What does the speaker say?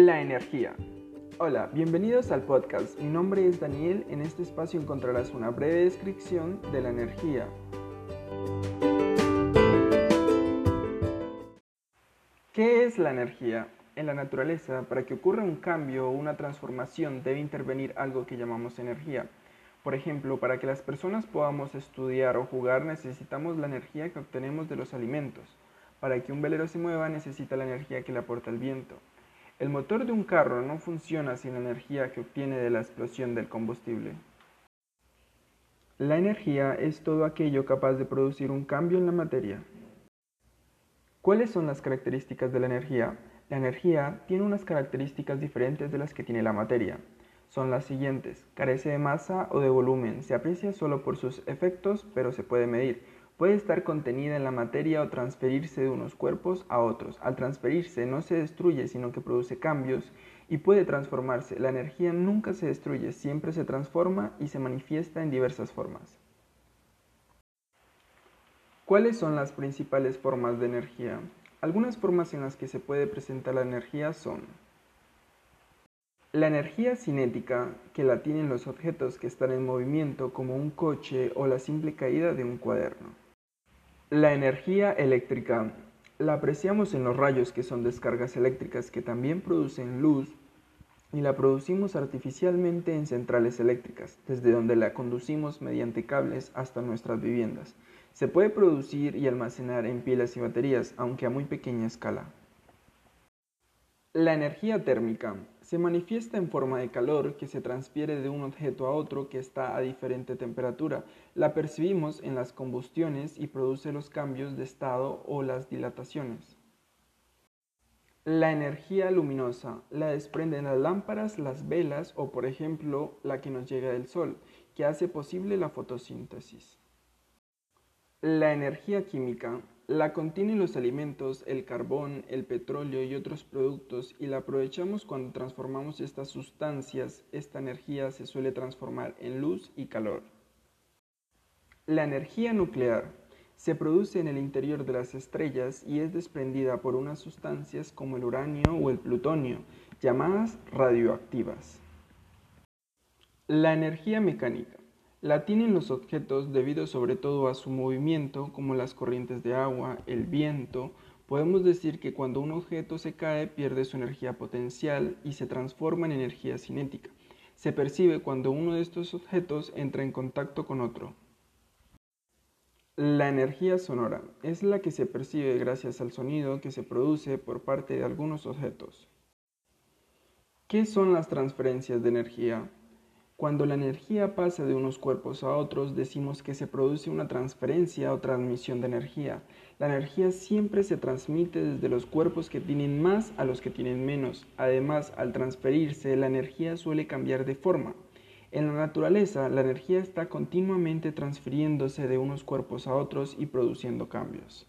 La energía. Hola, bienvenidos al podcast. Mi nombre es Daniel. En este espacio encontrarás una breve descripción de la energía. ¿Qué es la energía? En la naturaleza, para que ocurra un cambio o una transformación, debe intervenir algo que llamamos energía. Por ejemplo, para que las personas podamos estudiar o jugar necesitamos la energía que obtenemos de los alimentos. Para que un velero se mueva necesita la energía que le aporta el viento. El motor de un carro no funciona sin la energía que obtiene de la explosión del combustible. La energía es todo aquello capaz de producir un cambio en la materia. ¿Cuáles son las características de la energía? La energía tiene unas características diferentes de las que tiene la materia. Son las siguientes. Carece de masa o de volumen. Se aprecia solo por sus efectos, pero se puede medir. Puede estar contenida en la materia o transferirse de unos cuerpos a otros. Al transferirse no se destruye, sino que produce cambios y puede transformarse. La energía nunca se destruye, siempre se transforma y se manifiesta en diversas formas. ¿Cuáles son las principales formas de energía? Algunas formas en las que se puede presentar la energía son la energía cinética, que la tienen los objetos que están en movimiento como un coche o la simple caída de un cuaderno. La energía eléctrica la apreciamos en los rayos que son descargas eléctricas que también producen luz y la producimos artificialmente en centrales eléctricas, desde donde la conducimos mediante cables hasta nuestras viviendas. Se puede producir y almacenar en pilas y baterías, aunque a muy pequeña escala. La energía térmica se manifiesta en forma de calor que se transfiere de un objeto a otro que está a diferente temperatura. La percibimos en las combustiones y produce los cambios de estado o las dilataciones. La energía luminosa la desprenden las lámparas, las velas o por ejemplo la que nos llega del sol, que hace posible la fotosíntesis. La energía química la contienen los alimentos, el carbón, el petróleo y otros productos y la aprovechamos cuando transformamos estas sustancias. Esta energía se suele transformar en luz y calor. La energía nuclear se produce en el interior de las estrellas y es desprendida por unas sustancias como el uranio o el plutonio, llamadas radioactivas. La energía mecánica la tienen los objetos debido sobre todo a su movimiento, como las corrientes de agua, el viento. Podemos decir que cuando un objeto se cae pierde su energía potencial y se transforma en energía cinética. Se percibe cuando uno de estos objetos entra en contacto con otro. La energía sonora es la que se percibe gracias al sonido que se produce por parte de algunos objetos. ¿Qué son las transferencias de energía? Cuando la energía pasa de unos cuerpos a otros, decimos que se produce una transferencia o transmisión de energía. La energía siempre se transmite desde los cuerpos que tienen más a los que tienen menos. Además, al transferirse, la energía suele cambiar de forma. En la naturaleza, la energía está continuamente transfiriéndose de unos cuerpos a otros y produciendo cambios.